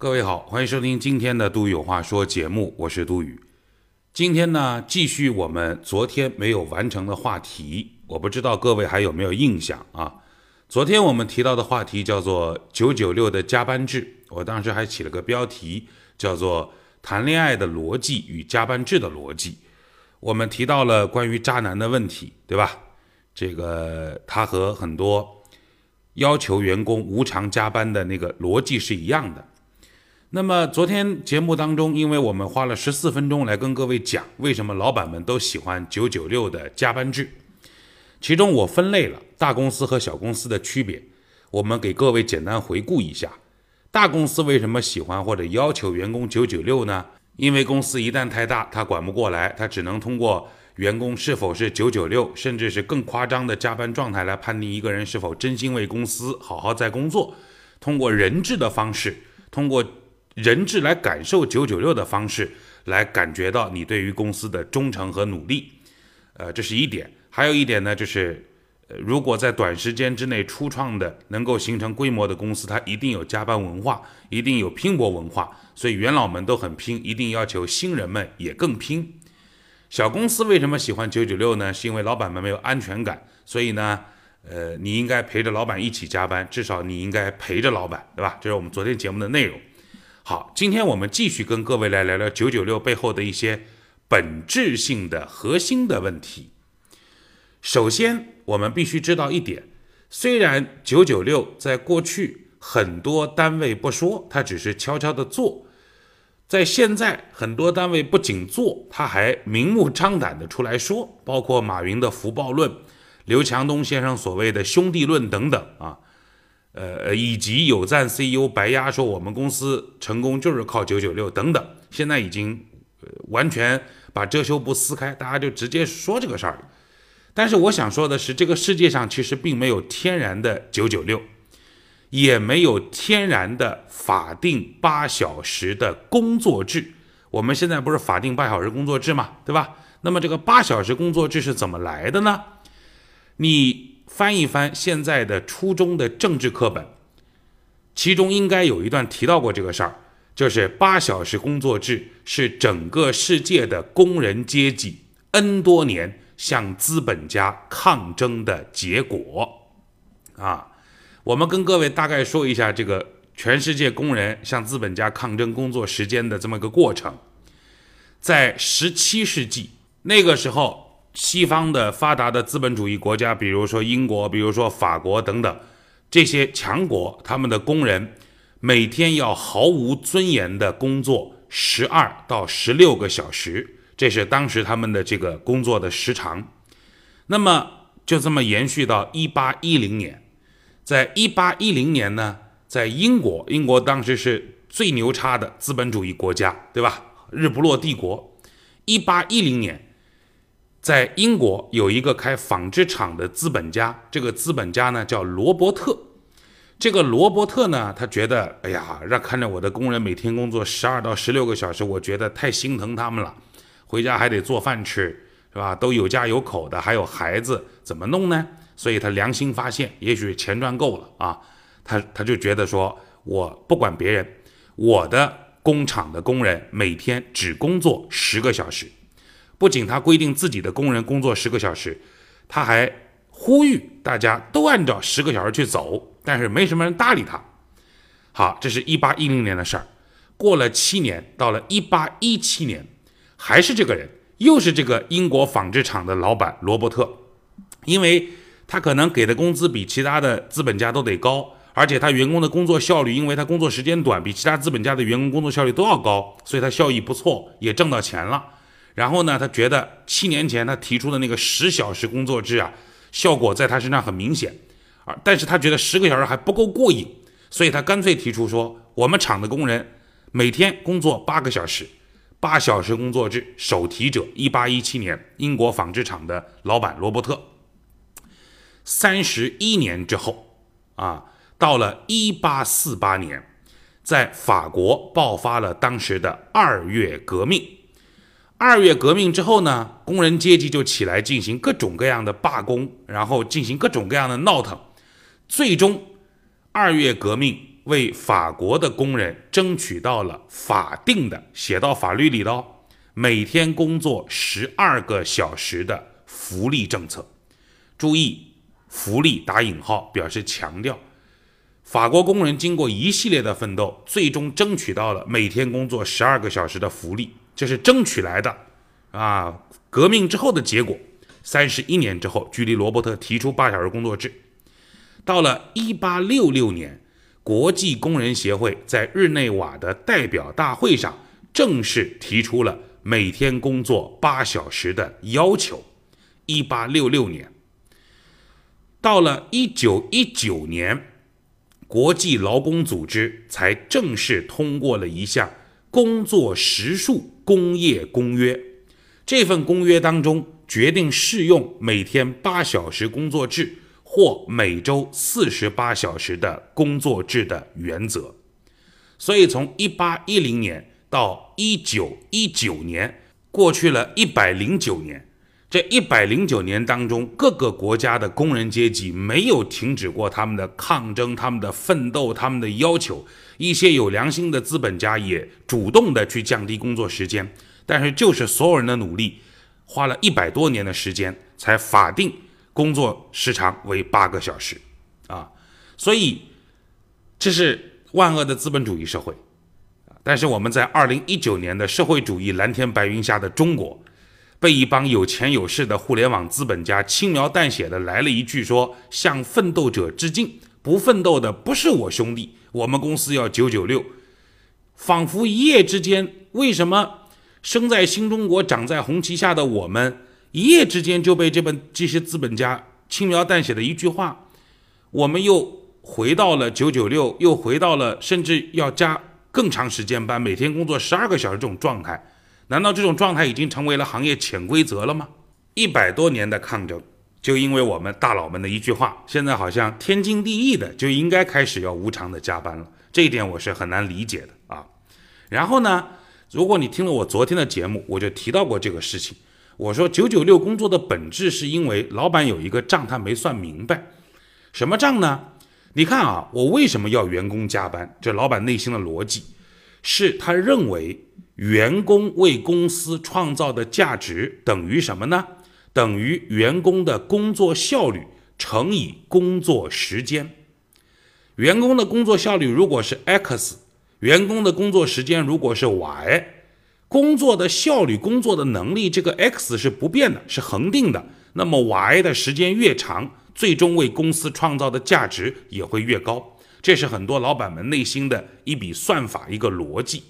各位好，欢迎收听今天的《杜宇有话说》节目，我是杜宇。今天呢，继续我们昨天没有完成的话题，我不知道各位还有没有印象啊？昨天我们提到的话题叫做“九九六”的加班制，我当时还起了个标题，叫做“谈恋爱的逻辑与加班制的逻辑”。我们提到了关于渣男的问题，对吧？这个他和很多要求员工无偿加班的那个逻辑是一样的。那么昨天节目当中，因为我们花了十四分钟来跟各位讲为什么老板们都喜欢九九六的加班制，其中我分类了大公司和小公司的区别，我们给各位简单回顾一下。大公司为什么喜欢或者要求员工九九六呢？因为公司一旦太大，他管不过来，他只能通过员工是否是九九六，甚至是更夸张的加班状态来判定一个人是否真心为公司好好在工作。通过人质的方式，通过人质来感受九九六的方式，来感觉到你对于公司的忠诚和努力，呃，这是一点。还有一点呢，就是，呃，如果在短时间之内初创的能够形成规模的公司，它一定有加班文化，一定有拼搏文化，所以元老们都很拼，一定要求新人们也更拼。小公司为什么喜欢九九六呢？是因为老板们没有安全感，所以呢，呃，你应该陪着老板一起加班，至少你应该陪着老板，对吧？这是我们昨天节目的内容。好，今天我们继续跟各位来聊聊九九六背后的一些本质性的核心的问题。首先，我们必须知道一点：虽然九九六在过去很多单位不说，它只是悄悄的做，在现在很多单位不仅做，他还明目张胆的出来说，包括马云的福报论、刘强东先生所谓的兄弟论等等啊。呃，以及有赞 CEO 白鸭说我们公司成功就是靠九九六等等，现在已经完全把遮羞布撕开，大家就直接说这个事儿。但是我想说的是，这个世界上其实并没有天然的九九六，也没有天然的法定八小时的工作制。我们现在不是法定八小时工作制嘛，对吧？那么这个八小时工作制是怎么来的呢？你。翻一翻现在的初中的政治课本，其中应该有一段提到过这个事儿，就是八小时工作制是整个世界的工人阶级 N 多年向资本家抗争的结果。啊，我们跟各位大概说一下这个全世界工人向资本家抗争工作时间的这么一个过程，在十七世纪那个时候。西方的发达的资本主义国家，比如说英国，比如说法国等等，这些强国，他们的工人每天要毫无尊严的工作十二到十六个小时，这是当时他们的这个工作的时长。那么就这么延续到一八一零年，在一八一零年呢，在英国，英国当时是最牛叉的资本主义国家，对吧？日不落帝国。一八一零年。在英国有一个开纺织厂的资本家，这个资本家呢叫罗伯特。这个罗伯特呢，他觉得，哎呀，让看着我的工人每天工作十二到十六个小时，我觉得太心疼他们了。回家还得做饭吃，是吧？都有家有口的，还有孩子，怎么弄呢？所以他良心发现，也许钱赚够了啊，他他就觉得说，我不管别人，我的工厂的工人每天只工作十个小时。不仅他规定自己的工人工作十个小时，他还呼吁大家都按照十个小时去走，但是没什么人搭理他。好，这是一八一零年的事儿。过了七年，到了一八一七年，还是这个人，又是这个英国纺织厂的老板罗伯特，因为他可能给的工资比其他的资本家都得高，而且他员工的工作效率，因为他工作时间短，比其他资本家的员工工作效率都要高，所以他效益不错，也挣到钱了。然后呢，他觉得七年前他提出的那个十小时工作制啊，效果在他身上很明显，啊，但是他觉得十个小时还不够过瘾，所以他干脆提出说，我们厂的工人每天工作八个小时，八小时工作制，首提者一八一七年英国纺织厂的老板罗伯特。三十一年之后，啊，到了一八四八年，在法国爆发了当时的二月革命。二月革命之后呢，工人阶级就起来进行各种各样的罢工，然后进行各种各样的闹腾。最终，二月革命为法国的工人争取到了法定的写到法律里的哦，每天工作十二个小时的福利政策。注意，福利打引号，表示强调。法国工人经过一系列的奋斗，最终争取到了每天工作十二个小时的福利，这是争取来的啊！革命之后的结果。三十一年之后，距离罗伯特提出八小时工作制，到了一八六六年，国际工人协会在日内瓦的代表大会上正式提出了每天工作八小时的要求。一八六六年，到了一九一九年。国际劳工组织才正式通过了一项工作时数工业公约。这份公约当中决定适用每天八小时工作制或每周四十八小时的工作制的原则。所以，从一八一零年到一九一九年，过去了一百零九年。这一百零九年当中，各个国家的工人阶级没有停止过他们的抗争、他们的奋斗、他们的要求。一些有良心的资本家也主动的去降低工作时间，但是就是所有人的努力，花了一百多年的时间，才法定工作时长为八个小时啊！所以这是万恶的资本主义社会但是我们在二零一九年的社会主义蓝天白云下的中国。被一帮有钱有势的互联网资本家轻描淡写的来了一句说：“向奋斗者致敬，不奋斗的不是我兄弟，我们公司要九九六。”仿佛一夜之间，为什么生在新中国、长在红旗下的我们，一夜之间就被这本这些资本家轻描淡写的一句话，我们又回到了九九六，又回到了甚至要加更长时间班，每天工作十二个小时这种状态？难道这种状态已经成为了行业潜规则了吗？一百多年的抗争，就因为我们大佬们的一句话，现在好像天经地义的就应该开始要无偿的加班了。这一点我是很难理解的啊。然后呢，如果你听了我昨天的节目，我就提到过这个事情。我说九九六工作的本质是因为老板有一个账他没算明白，什么账呢？你看啊，我为什么要员工加班？这老板内心的逻辑是他认为。员工为公司创造的价值等于什么呢？等于员工的工作效率乘以工作时间。员工的工作效率如果是 x，员工的工作时间如果是 y，工作的效率、工作的能力，这个 x 是不变的，是恒定的。那么 y 的时间越长，最终为公司创造的价值也会越高。这是很多老板们内心的一笔算法，一个逻辑。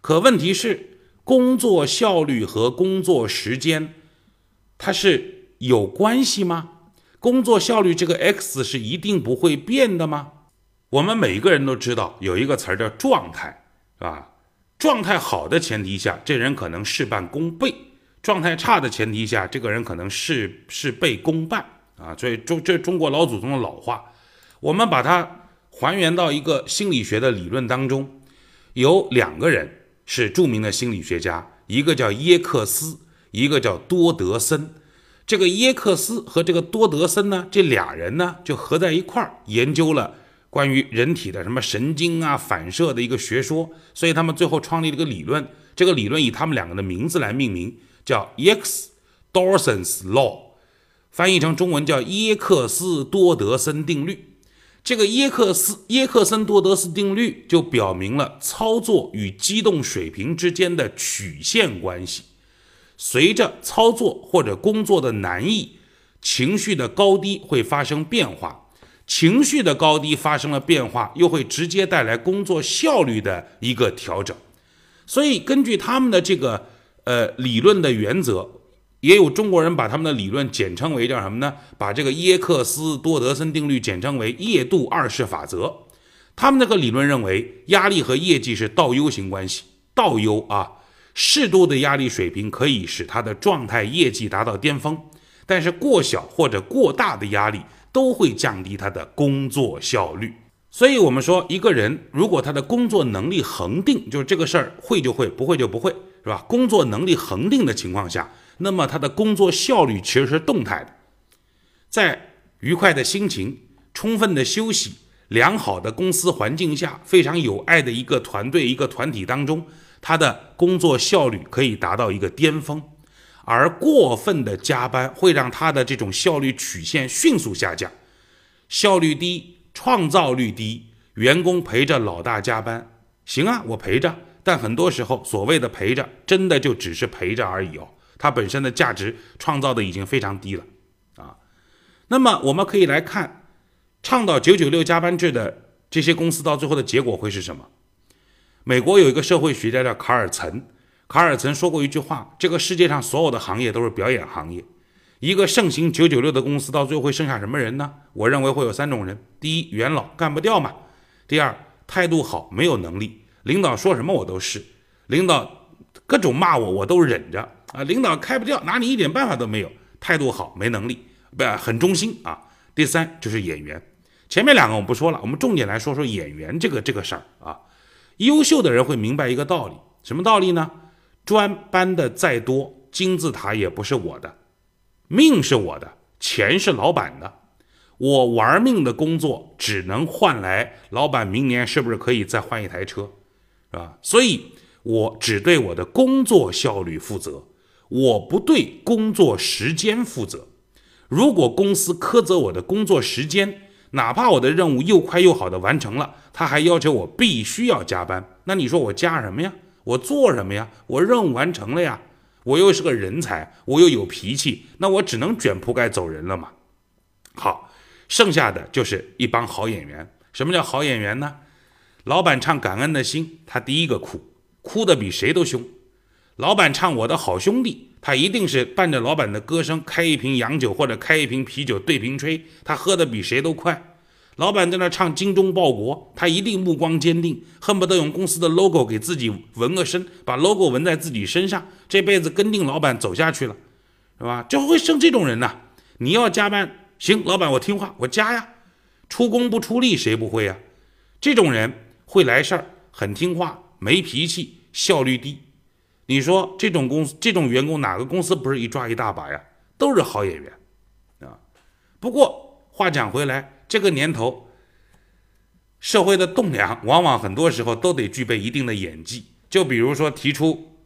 可问题是，工作效率和工作时间，它是有关系吗？工作效率这个 x 是一定不会变的吗？我们每个人都知道有一个词儿叫状态，是吧？状态好的前提下，这人可能事半功倍；状态差的前提下，这个人可能事事倍功半啊。所以中这中国老祖宗的老话，我们把它还原到一个心理学的理论当中，有两个人。是著名的心理学家，一个叫耶克斯，一个叫多德森。这个耶克斯和这个多德森呢，这俩人呢就合在一块儿研究了关于人体的什么神经啊反射的一个学说，所以他们最后创立了一个理论。这个理论以他们两个的名字来命名，叫 X-Dorson's Law，翻译成中文叫耶克斯多德森定律。这个耶克斯耶克森多德斯定律就表明了操作与机动水平之间的曲线关系。随着操作或者工作的难易，情绪的高低会发生变化。情绪的高低发生了变化，又会直接带来工作效率的一个调整。所以，根据他们的这个呃理论的原则。也有中国人把他们的理论简称为叫什么呢？把这个耶克斯多德森定律简称为夜度二式法则。他们那个理论认为，压力和业绩是倒 U 型关系。倒 U 啊，适度的压力水平可以使他的状态业绩达到巅峰，但是过小或者过大的压力都会降低他的工作效率。所以，我们说一个人如果他的工作能力恒定，就是这个事儿会就会，不会就不会，是吧？工作能力恒定的情况下。那么他的工作效率其实是动态的，在愉快的心情、充分的休息、良好的公司环境下，非常有爱的一个团队、一个团体当中，他的工作效率可以达到一个巅峰。而过分的加班会让他的这种效率曲线迅速下降，效率低，创造力低，员工陪着老大加班，行啊，我陪着，但很多时候所谓的陪着，真的就只是陪着而已哦，它本身的价值创造的已经非常低了啊。那么我们可以来看，倡导九九六加班制的这些公司到最后的结果会是什么？美国有一个社会学家叫卡尔岑。卡尔岑说过一句话：“这个世界上所有的行业都是表演行业。一个盛行九九六的公司，到最后会剩下什么人呢？我认为会有三种人：第一，元老干不掉嘛；第二，态度好没有能力，领导说什么我都是，领导各种骂我我都忍着啊；领导开不掉，拿你一点办法都没有，态度好没能力，不很忠心啊；第三就是演员。前面两个我们不说了，我们重点来说说演员这个这个事儿啊。优秀的人会明白一个道理，什么道理呢？砖搬的再多，金字塔也不是我的，命是我的，钱是老板的，我玩命的工作只能换来老板明年是不是可以再换一台车，是吧？所以我只对我的工作效率负责，我不对工作时间负责。如果公司苛责我的工作时间，哪怕我的任务又快又好的完成了，他还要求我必须要加班，那你说我加什么呀？我做什么呀？我任务完成了呀，我又是个人才，我又有脾气，那我只能卷铺盖走人了嘛。好，剩下的就是一帮好演员。什么叫好演员呢？老板唱《感恩的心》，他第一个哭，哭的比谁都凶。老板唱《我的好兄弟》，他一定是伴着老板的歌声，开一瓶洋酒或者开一瓶啤酒对瓶吹，他喝的比谁都快。老板在那唱《精忠报国》，他一定目光坚定，恨不得用公司的 logo 给自己纹个身，把 logo 纹在自己身上，这辈子跟定老板走下去了，是吧？就会生这种人呐。你要加班，行，老板我听话，我加呀。出工不出力，谁不会呀？这种人会来事儿，很听话，没脾气，效率低。你说这种公司、这种员工，哪个公司不是一抓一大把呀？都是好演员啊。不过话讲回来。这个年头，社会的栋梁往往很多时候都得具备一定的演技。就比如说提出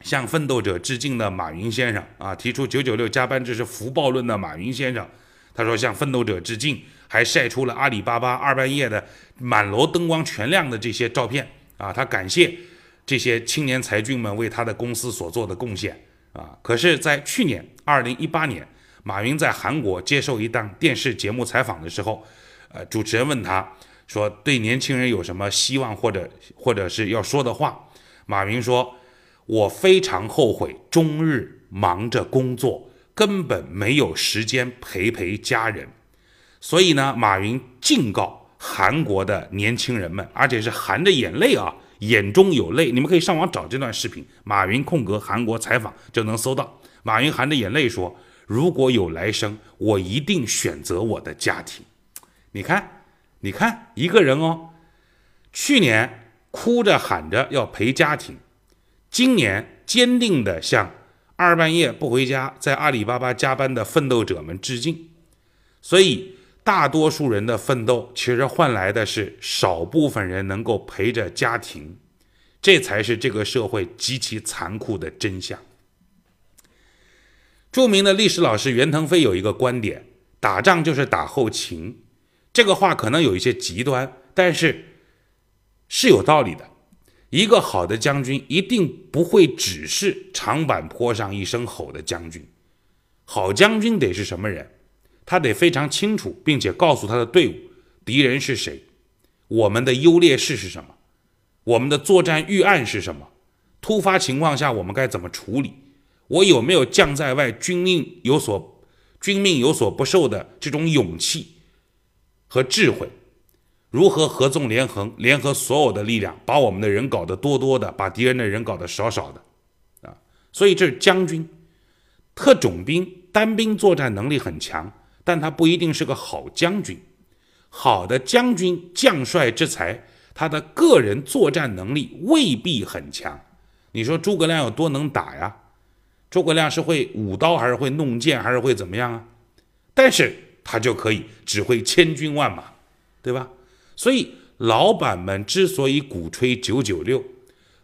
向奋斗者致敬的马云先生啊，提出九九六加班制是福报论的马云先生，他说向奋斗者致敬，还晒出了阿里巴巴二半夜的满楼灯光全亮的这些照片啊，他感谢这些青年才俊们为他的公司所做的贡献啊。可是，在去年二零一八年。马云在韩国接受一档电视节目采访的时候，呃，主持人问他说：“对年轻人有什么希望或者或者是要说的话？”马云说：“我非常后悔，终日忙着工作，根本没有时间陪陪家人。”所以呢，马云警告韩国的年轻人们，而且是含着眼泪啊，眼中有泪。你们可以上网找这段视频，马云空格韩国采访就能搜到。马云含着眼泪说。如果有来生，我一定选择我的家庭。你看，你看，一个人哦，去年哭着喊着要陪家庭，今年坚定的向二半夜不回家，在阿里巴巴加班的奋斗者们致敬。所以，大多数人的奋斗，其实换来的是少部分人能够陪着家庭，这才是这个社会极其残酷的真相。著名的历史老师袁腾飞有一个观点：打仗就是打后勤。这个话可能有一些极端，但是是有道理的。一个好的将军一定不会只是长坂坡上一声吼的将军。好将军得是什么人？他得非常清楚，并且告诉他的队伍敌人是谁，我们的优劣势是什么，我们的作战预案是什么，突发情况下我们该怎么处理。我有没有将在外，军命有所军命有所不受的这种勇气和智慧？如何合纵连横，联合所有的力量，把我们的人搞得多多的，把敌人的人搞得少少的？啊，所以这是将军，特种兵单兵作战能力很强，但他不一定是个好将军。好的将军将帅之才，他的个人作战能力未必很强。你说诸葛亮有多能打呀？诸葛亮是会舞刀还是会弄剑还是会怎么样啊？但是他就可以指挥千军万马，对吧？所以，老板们之所以鼓吹九九六，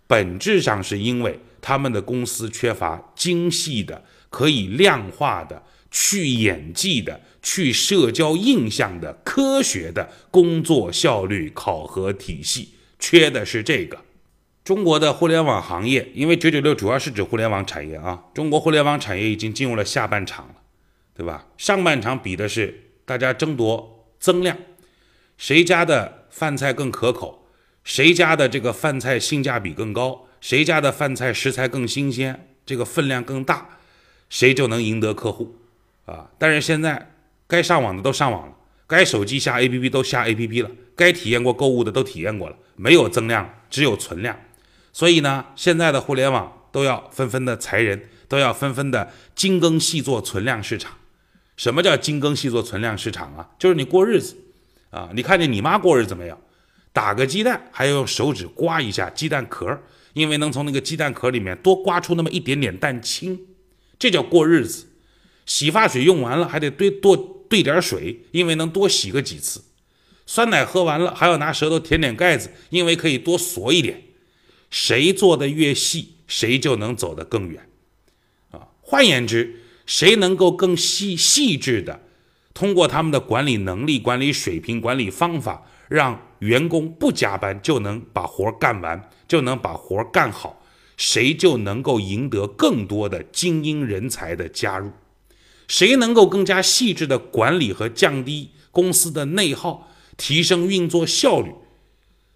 本质上是因为他们的公司缺乏精细的、可以量化的、去演技的、去社交印象的科学的工作效率考核体系，缺的是这个。中国的互联网行业，因为九九六主要是指互联网产业啊，中国互联网产业已经进入了下半场了，对吧？上半场比的是大家争夺增量，谁家的饭菜更可口，谁家的这个饭菜性价比更高，谁家的饭菜食材更新鲜，这个分量更大，谁就能赢得客户啊！但是现在该上网的都上网了，该手机下 APP 都下 APP 了，该体验过购物的都体验过了，没有增量，只有存量。所以呢，现在的互联网都要纷纷的裁人，都要纷纷的精耕细作存量市场。什么叫精耕细作存量市场啊？就是你过日子啊，你看见你妈过日子没有？打个鸡蛋还要用手指刮一下鸡蛋壳，因为能从那个鸡蛋壳里面多刮出那么一点点蛋清，这叫过日子。洗发水用完了还得兑多兑点水，因为能多洗个几次。酸奶喝完了还要拿舌头舔舔盖子，因为可以多嗦一点。谁做的越细，谁就能走得更远，啊，换言之，谁能够更细细致的通过他们的管理能力、管理水平、管理方法，让员工不加班就能把活干完，就能把活干好，谁就能够赢得更多的精英人才的加入。谁能够更加细致的管理和降低公司的内耗，提升运作效率，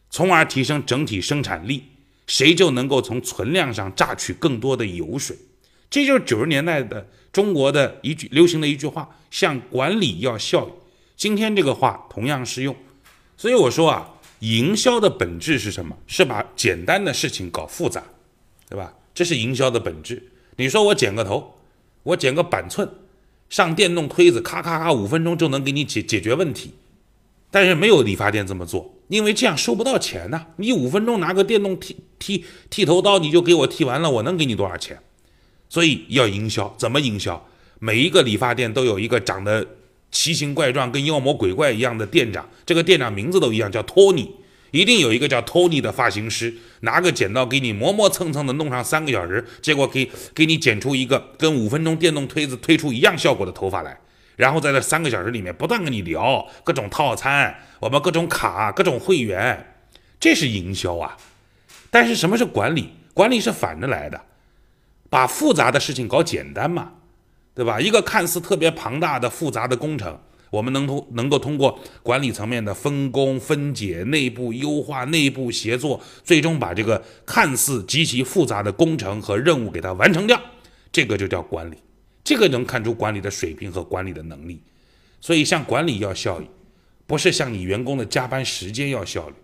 从而提升整体生产力。谁就能够从存量上榨取更多的油水，这就是九十年代的中国的一句流行的一句话：向管理要效益。今天这个话同样适用。所以我说啊，营销的本质是什么？是把简单的事情搞复杂，对吧？这是营销的本质。你说我剪个头，我剪个板寸，上电动推子，咔咔咔，五分钟就能给你解解决问题。但是没有理发店这么做，因为这样收不到钱呐。你五分钟拿个电动剃剃剃头刀，你就给我剃完了，我能给你多少钱？所以要营销，怎么营销？每一个理发店都有一个长得奇形怪状、跟妖魔鬼怪一样的店长，这个店长名字都一样，叫托尼。一定有一个叫托尼的发型师，拿个剪刀给你磨磨蹭蹭的弄上三个小时，结果给给你剪出一个跟五分钟电动推子推出一样效果的头发来。然后在这三个小时里面不断跟你聊各种套餐，我们各种卡、各种会员，这是营销啊。但是什么是管理？管理是反着来的，把复杂的事情搞简单嘛，对吧？一个看似特别庞大的复杂的工程，我们能通能够通过管理层面的分工分解、内部优化、内部协作，最终把这个看似极其复杂的工程和任务给它完成掉，这个就叫管理。这个能看出管理的水平和管理的能力，所以向管理要效益，不是向你员工的加班时间要效率。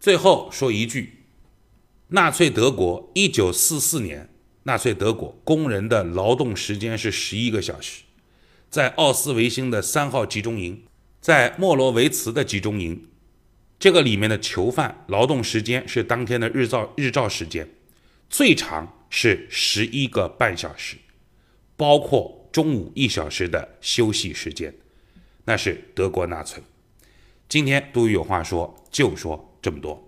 最后说一句，纳粹德国一九四四年，纳粹德国工人的劳动时间是十一个小时，在奥斯维辛的三号集中营，在莫罗维茨的集中营，这个里面的囚犯劳动时间是当天的日照日照时间，最长是十一个半小时。包括中午一小时的休息时间，那是德国纳粹。今天都有话说，就说这么多。